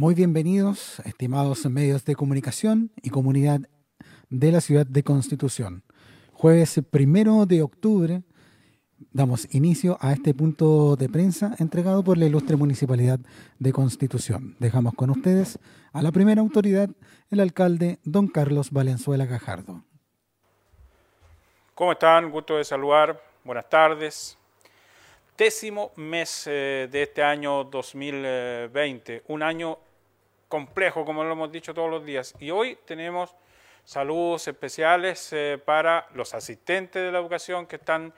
Muy bienvenidos, estimados medios de comunicación y comunidad de la ciudad de Constitución. Jueves primero de octubre damos inicio a este punto de prensa entregado por la ilustre Municipalidad de Constitución. Dejamos con ustedes a la primera autoridad, el alcalde don Carlos Valenzuela Gajardo. ¿Cómo están? Gusto de saludar. Buenas tardes. Décimo mes eh, de este año 2020, un año complejo, como lo hemos dicho todos los días. Y hoy tenemos saludos especiales eh, para los asistentes de la educación que están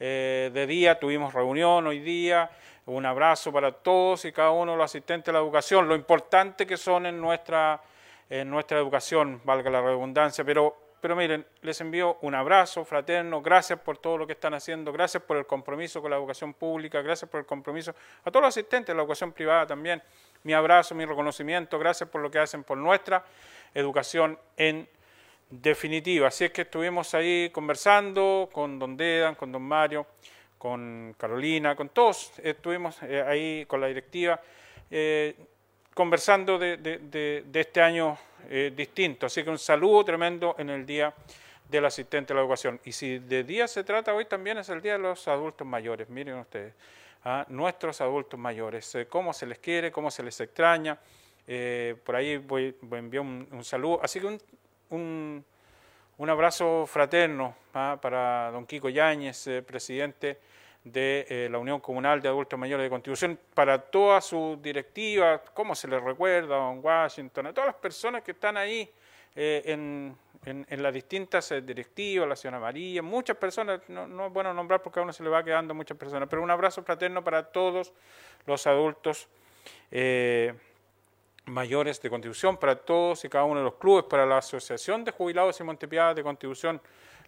eh, de día, tuvimos reunión hoy día, un abrazo para todos y cada uno de los asistentes de la educación, lo importante que son en nuestra, en nuestra educación, valga la redundancia, pero, pero miren, les envío un abrazo fraterno, gracias por todo lo que están haciendo, gracias por el compromiso con la educación pública, gracias por el compromiso a todos los asistentes de la educación privada también, mi abrazo, mi reconocimiento, gracias por lo que hacen por nuestra educación en definitiva. Así es que estuvimos ahí conversando con don Dedan, con don Mario, con Carolina, con todos, estuvimos eh, ahí con la directiva, eh, conversando de, este año eh, distinto. Así que un saludo tremendo en el Día del Asistente a la Educación. Y si de día se trata, hoy también es el Día de los Adultos Mayores, miren ustedes, a nuestros adultos mayores, cómo se les quiere, cómo se les extraña. por ahí voy, a enviar un saludo. Así que un, un, abrazo fraterno ¿ah? para don Kiko Yáñez, eh, presidente de eh, la Unión Comunal de Adultos Mayores de Contribución, para toda su directiva, cómo se les recuerda a don Washington, a todas las personas que están ahí eh, en, las distintas directivas, la señora María, muchas personas, no, es bueno nombrar porque a uno se le va quedando muchas personas, pero un abrazo fraterno para todos los adultos mayores de contribución para todos y cada uno de los clubes, para la Asociación de Jubilados y Montepiadas de Contribución,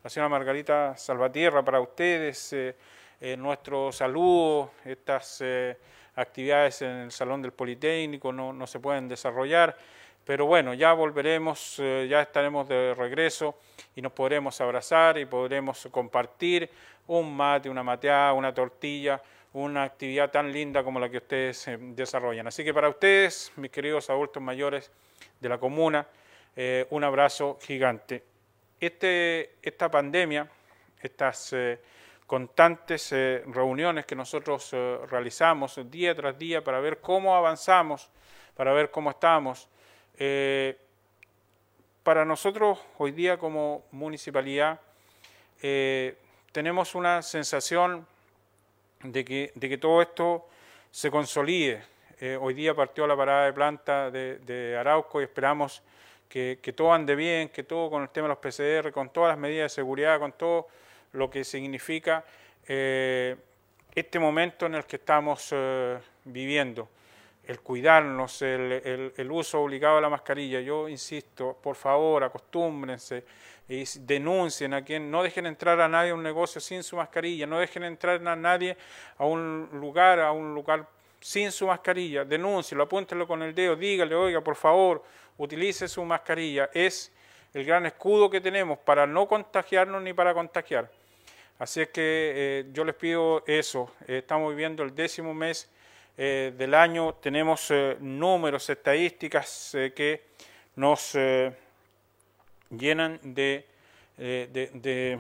la señora Margarita Salvatierra, para ustedes, eh, eh, nuestro saludo, estas eh, actividades en el Salón del Politécnico no, no, se pueden desarrollar, pero bueno, ya volveremos, ya estaremos de regreso y nos podremos abrazar y podremos compartir un mate, una mateada, una tortilla, una actividad tan linda como la que ustedes eh, desarrollan. Así que para ustedes, mis queridos adultos mayores de la comuna, eh, un abrazo gigante. Este, esta pandemia, estas eh, constantes reuniones que nosotros realizamos día tras día para ver cómo avanzamos, para ver cómo estamos, para nosotros hoy día como municipalidad tenemos una sensación de que, de que todo esto se consolide. Eh, hoy día partió la parada de planta de, Arauco y esperamos que, todo ande bien, que todo con el tema de los PCR, con todas las medidas de seguridad, con todo lo que significa eh, este momento en el que estamos eh, viviendo. El cuidarnos, el, el, uso obligado de la mascarilla. Yo insisto, por favor, acostúmbrense y denuncien a quien no dejen entrar a nadie a un negocio sin su mascarilla, no dejen entrar a nadie a un lugar, a un lugar sin su mascarilla, denúncielo, apúntelo con el dedo, dígale, oiga, por favor, utilice su mascarilla, es el gran escudo que tenemos para no contagiarnos ni para contagiar. Así es que eh, yo les pido eso, eh, estamos viviendo el décimo mes eh, del año, tenemos números, estadísticas que nos llenan de, de,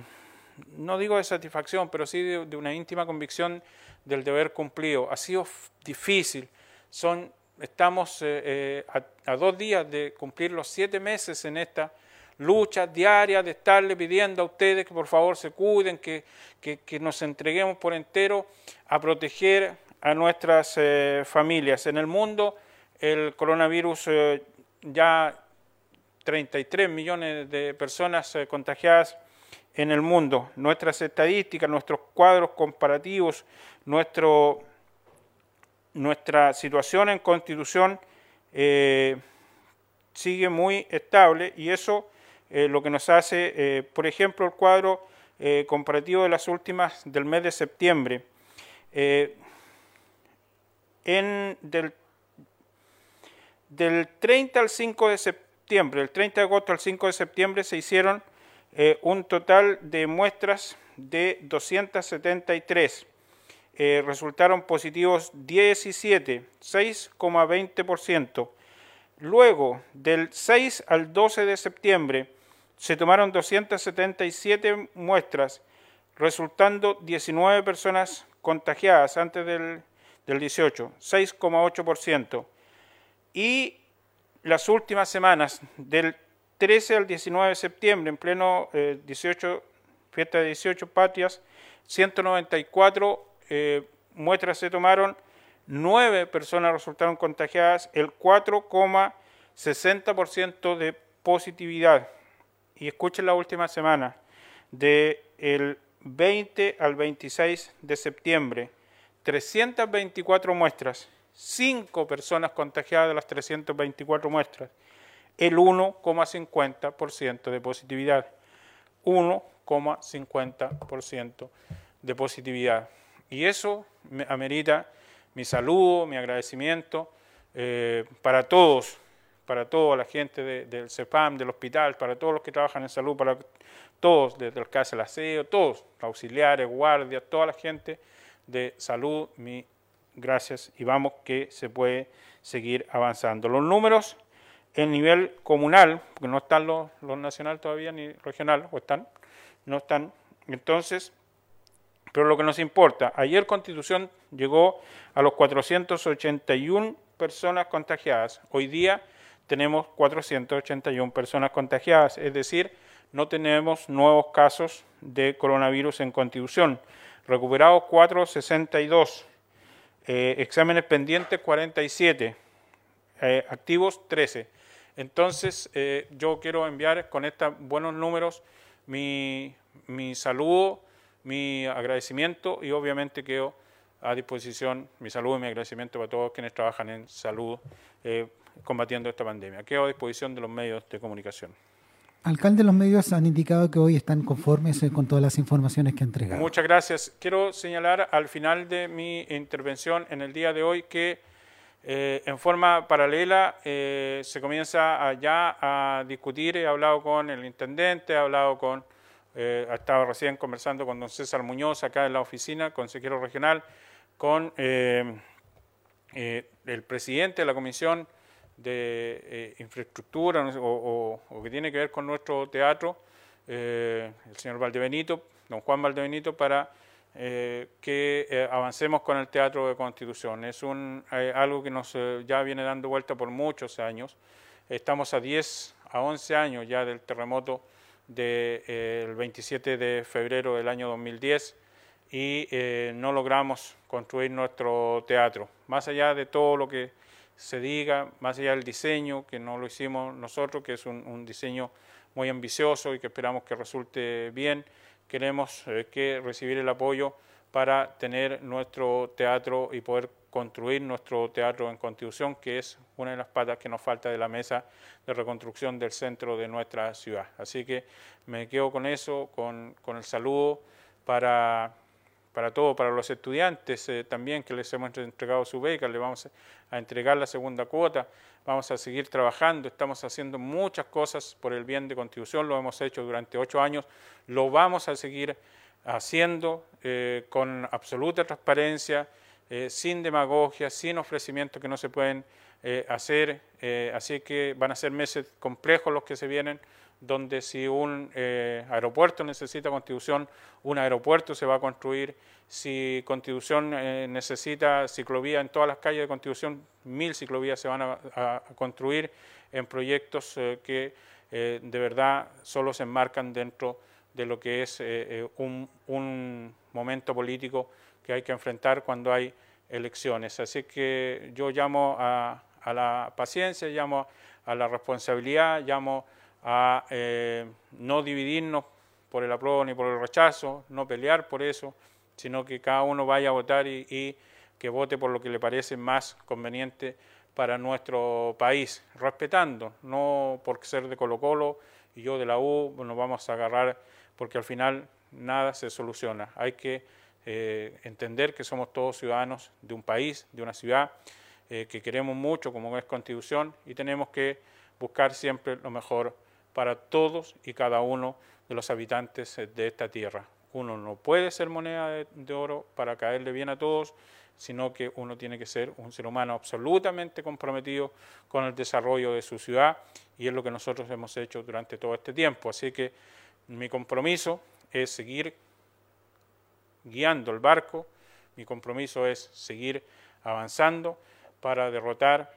no digo de satisfacción, pero sí de, una íntima convicción del deber cumplido. Ha sido difícil, son, estamos eh, eh, a, dos días de cumplir los siete meses en esta lucha diaria de estarle pidiendo a ustedes que por favor se cuiden, que, que, nos entreguemos por entero a proteger a nuestras eh, familias. En el mundo el coronavirus ya 33 millones de personas eh, contagiadas en el mundo. Nuestras estadísticas, nuestros cuadros comparativos, nuestro, nuestra situación en constitución eh, sigue muy estable y eso eh, lo que nos hace, por ejemplo, el cuadro comparativo de las últimas del mes de septiembre. Del 30 al 5 de septiembre, del 30 de agosto al 5 de septiembre se hicieron eh, un total de muestras de 273. Eh, resultaron positivos 17, 6,20%. Luego, del 6 al 12 de septiembre, se tomaron 277 muestras, resultando 19 personas contagiadas antes del, 18, 6,8%. Y las últimas semanas, del 13 al 19 de septiembre, en pleno 18, eh, fiesta de 18 patias, 194 eh, muestras se tomaron, 9 personas resultaron contagiadas, el 4,60% de positividad. Y escuchen la última semana, del 20 al 26 de septiembre, 324 muestras, 5 personas contagiadas de las 324 muestras, el 1,50% de positividad. 1,50% de positividad. Y eso me amerita mi saludo, mi agradecimiento eh, para todos, para toda la gente del CEPAM, del hospital, para todos los que trabajan en salud, para todos, desde el caso del aseo, todos, auxiliares, guardias, toda la gente de salud, mi gracias y vamos que se puede seguir avanzando. Los números en nivel comunal, porque no están los, los nacional todavía ni regional, o están, no están. Entonces, pero lo que nos importa, ayer Constitución llegó a los 481 personas contagiadas. Hoy día tenemos 481 personas contagiadas, es decir, no tenemos nuevos casos de coronavirus en Constitución. Recuperados 462, eh, exámenes pendientes 47, eh, activos 13. Entonces, eh, yo quiero enviar con estos buenos números mi, mi saludo, mi agradecimiento y obviamente quedo a disposición, mi saludo y mi agradecimiento para todos quienes trabajan en salud combatiendo esta pandemia. Quedo a disposición de los medios de comunicación. Alcalde, los medios han indicado que hoy están conformes eh, con todas las informaciones que han entregado. Muchas gracias. Quiero señalar al final de mi intervención en el día de hoy que eh, en forma paralela eh, se comienza ya a discutir, he hablado con el intendente, he hablado con, eh, estaba recién conversando con don César Muñoz acá en la oficina, consejero regional, con el presidente de la Comisión de Infraestructura o, que tiene que ver con nuestro teatro, el señor Valdebenito, don Juan Valdebenito, para eh, que eh, avancemos con el Teatro de Constitución. Es un, eh, algo que nos ya viene dando vuelta por muchos años. Estamos a 10, a 11 años ya del terremoto del 27 de febrero del año 2010 y no logramos construir nuestro teatro. Más allá de todo lo que se diga, más allá del diseño, que no lo hicimos nosotros, que es un diseño muy ambicioso y que esperamos que resulte bien, queremos eh, que recibir el apoyo para tener nuestro teatro y poder construir nuestro teatro en Constitución, que es una de las patas que nos falta de la mesa de reconstrucción del centro de nuestra ciudad. Así que me quedo con eso, con, el saludo para, para todos, para los estudiantes eh, también que les hemos entregado su beca, les vamos a entregar la segunda cuota, vamos a seguir trabajando, estamos haciendo muchas cosas por el bien de Constitución, lo hemos hecho durante ocho años, lo vamos a seguir haciendo eh, con absoluta transparencia, eh, sin demagogia, sin ofrecimientos que no se pueden hacer, así que van a ser meses complejos los que se vienen, donde si un eh, aeropuerto necesita constitución, un aeropuerto se va a construir. Si constitución eh, necesita ciclovía en todas las calles de constitución, mil ciclovías se van a, construir en proyectos eh, que de verdad solo se enmarcan dentro de lo que es un, momento político que hay que enfrentar cuando hay elecciones. Así que yo llamo a, a la paciencia, llamo a la responsabilidad, llamo a eh, no dividirnos por el apruebo ni por el rechazo, no pelear por eso, sino que cada uno vaya a votar y, que vote por lo que le parece más conveniente para nuestro país, respetando, no por ser de Colo Colo y yo de la U nos vamos a agarrar porque al final nada se soluciona. Hay que eh, entender que somos todos ciudadanos de un país, de una ciudad eh, que queremos mucho como es Constitución y tenemos que buscar siempre lo mejor para todos y cada uno de los habitantes de esta tierra. Uno no puede ser moneda de, oro para caerle bien a todos sino que uno tiene que ser un ser humano absolutamente comprometido con el desarrollo de su ciudad y es lo que nosotros hemos hecho durante todo este tiempo. Así que mi compromiso es seguir guiando el barco, mi compromiso es seguir avanzando para derrotar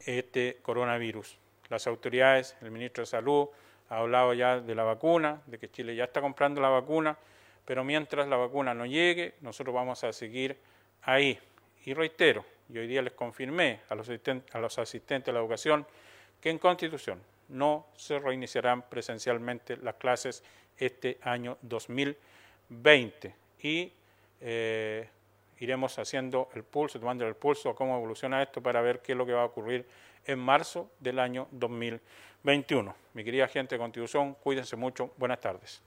este coronavirus. Las autoridades, el ministro de Salud ha hablado ya de la vacuna, de que Chile ya está comprando la vacuna, pero mientras la vacuna no llegue, nosotros vamos a seguir ahí. Y reitero, y hoy día les confirmé a los, asistentes, a los asistentes de la educación que en Constitución no se reiniciarán presencialmente las clases este año 2020 y eh, iremos haciendo el pulso, tomando el pulso a cómo evoluciona esto para ver qué es lo que va a ocurrir en marzo del año 2021. Mi querida gente de Constitución, cuídense mucho. Buenas tardes.